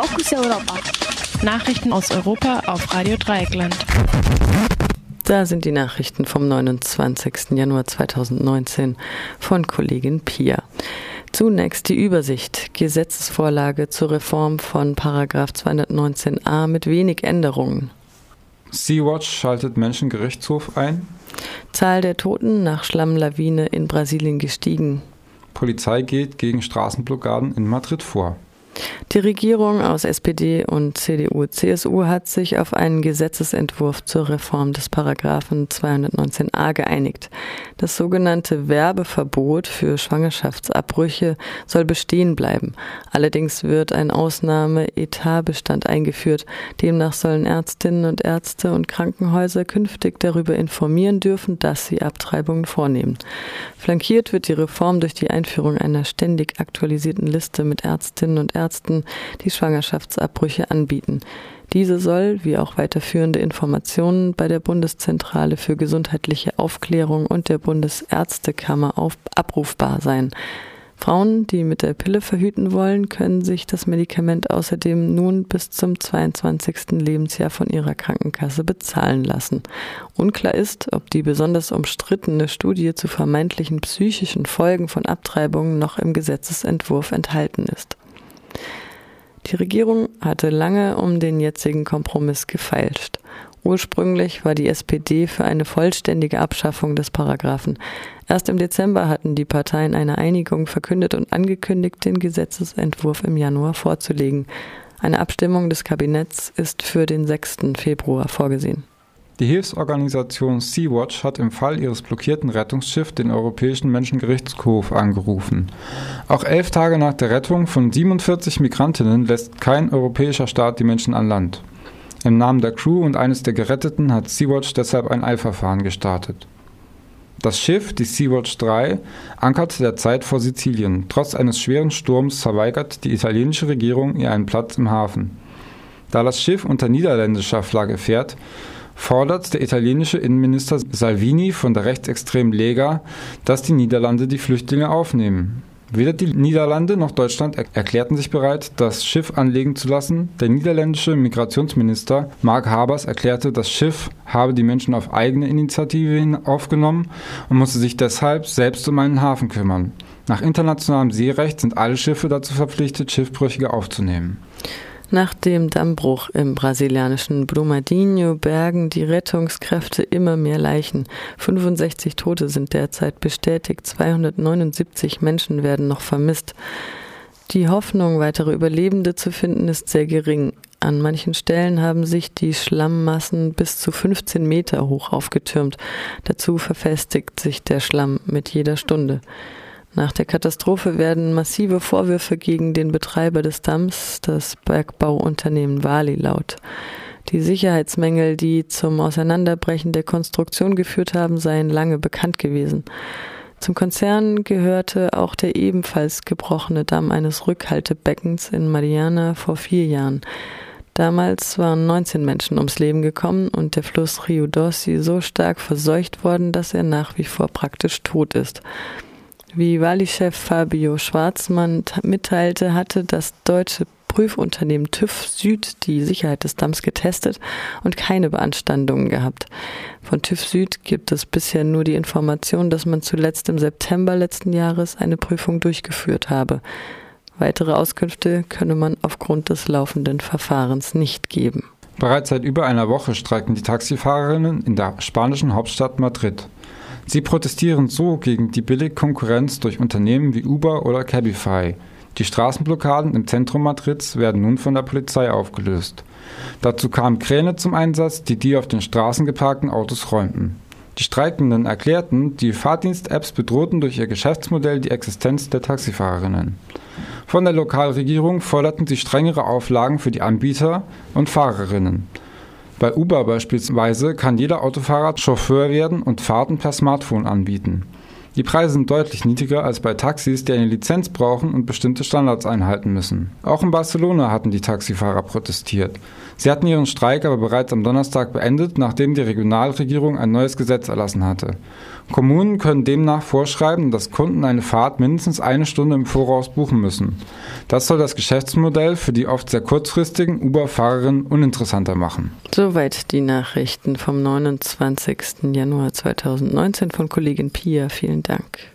Fokus Europa. Nachrichten aus Europa auf Radio Dreieckland. Da sind die Nachrichten vom 29. Januar 2019 von Kollegin Pia. Zunächst die Übersicht. Gesetzesvorlage zur Reform von Paragraph 219a mit wenig Änderungen. Sea-Watch schaltet Menschengerichtshof ein. Zahl der Toten nach Schlammlawine in Brasilien gestiegen. Polizei geht gegen Straßenblockaden in Madrid vor. Die Regierung aus SPD und CDU, CSU hat sich auf einen Gesetzesentwurf zur Reform des Paragraphen 219a geeinigt. Das sogenannte Werbeverbot für Schwangerschaftsabbrüche soll bestehen bleiben. Allerdings wird ein Ausnahme-Etatbestand eingeführt. Demnach sollen Ärztinnen und Ärzte und Krankenhäuser künftig darüber informieren dürfen, dass sie Abtreibungen vornehmen. Flankiert wird die Reform durch die Einführung einer ständig aktualisierten Liste mit Ärztinnen und Ärzten Ärzten, die Schwangerschaftsabbrüche anbieten. Diese soll, wie auch weiterführende Informationen bei der Bundeszentrale für gesundheitliche Aufklärung und der Bundesärztekammer auf, abrufbar sein. Frauen, die mit der Pille verhüten wollen, können sich das Medikament außerdem nun bis zum 22. Lebensjahr von ihrer Krankenkasse bezahlen lassen. Unklar ist, ob die besonders umstrittene Studie zu vermeintlichen psychischen Folgen von Abtreibungen noch im Gesetzesentwurf enthalten ist. Die Regierung hatte lange um den jetzigen Kompromiss gefeilscht. Ursprünglich war die SPD für eine vollständige Abschaffung des Paragraphen. Erst im Dezember hatten die Parteien eine Einigung verkündet und angekündigt, den Gesetzesentwurf im Januar vorzulegen. Eine Abstimmung des Kabinetts ist für den 6. Februar vorgesehen. Die Hilfsorganisation Sea-Watch hat im Fall ihres blockierten Rettungsschiffs den Europäischen Menschengerichtshof angerufen. Auch elf Tage nach der Rettung von 47 Migrantinnen lässt kein europäischer Staat die Menschen an Land. Im Namen der Crew und eines der Geretteten hat Sea-Watch deshalb ein Eilverfahren gestartet. Das Schiff, die Sea-Watch 3, ankerte derzeit vor Sizilien. Trotz eines schweren Sturms verweigert die italienische Regierung ihr einen Platz im Hafen. Da das Schiff unter niederländischer Flagge fährt, fordert der italienische Innenminister Salvini von der rechtsextremen Lega, dass die Niederlande die Flüchtlinge aufnehmen. Weder die Niederlande noch Deutschland erklärten sich bereit, das Schiff anlegen zu lassen. Der niederländische Migrationsminister Mark Habers erklärte, das Schiff habe die Menschen auf eigene Initiative aufgenommen und musste sich deshalb selbst um einen Hafen kümmern. Nach internationalem Seerecht sind alle Schiffe dazu verpflichtet, Schiffbrüchige aufzunehmen. Nach dem Dammbruch im brasilianischen Brumadinho bergen die Rettungskräfte immer mehr Leichen. 65 Tote sind derzeit bestätigt, 279 Menschen werden noch vermisst. Die Hoffnung, weitere Überlebende zu finden, ist sehr gering. An manchen Stellen haben sich die Schlammmassen bis zu 15 Meter hoch aufgetürmt. Dazu verfestigt sich der Schlamm mit jeder Stunde. Nach der Katastrophe werden massive Vorwürfe gegen den Betreiber des Damms, das Bergbauunternehmen Wali, laut. Die Sicherheitsmängel, die zum Auseinanderbrechen der Konstruktion geführt haben, seien lange bekannt gewesen. Zum Konzern gehörte auch der ebenfalls gebrochene Damm eines Rückhaltebeckens in Mariana vor vier Jahren. Damals waren 19 Menschen ums Leben gekommen und der Fluss Rio Dossi so stark verseucht worden, dass er nach wie vor praktisch tot ist. Wie Wali-Chef Fabio Schwarzmann mitteilte, hatte das deutsche Prüfunternehmen TÜV Süd die Sicherheit des Damms getestet und keine Beanstandungen gehabt. Von TÜV Süd gibt es bisher nur die Information, dass man zuletzt im September letzten Jahres eine Prüfung durchgeführt habe. Weitere Auskünfte könne man aufgrund des laufenden Verfahrens nicht geben. Bereits seit über einer Woche streiken die Taxifahrerinnen in der spanischen Hauptstadt Madrid. Sie protestieren so gegen die Billigkonkurrenz durch Unternehmen wie Uber oder Cabify. Die Straßenblockaden im Zentrum Madrids werden nun von der Polizei aufgelöst. Dazu kamen Kräne zum Einsatz, die die auf den Straßen geparkten Autos räumten. Die Streikenden erklärten, die Fahrdienst-Apps bedrohten durch ihr Geschäftsmodell die Existenz der Taxifahrerinnen. Von der Lokalregierung forderten sie strengere Auflagen für die Anbieter und Fahrerinnen. Bei Uber beispielsweise kann jeder Autofahrer Chauffeur werden und Fahrten per Smartphone anbieten. Die Preise sind deutlich niedriger als bei Taxis, die eine Lizenz brauchen und bestimmte Standards einhalten müssen. Auch in Barcelona hatten die Taxifahrer protestiert. Sie hatten ihren Streik aber bereits am Donnerstag beendet, nachdem die Regionalregierung ein neues Gesetz erlassen hatte. Kommunen können demnach vorschreiben, dass Kunden eine Fahrt mindestens eine Stunde im Voraus buchen müssen. Das soll das Geschäftsmodell für die oft sehr kurzfristigen Uber-Fahrerinnen uninteressanter machen. Soweit die Nachrichten vom 29. Januar 2019 von Kollegin Pia. Vielen Dank.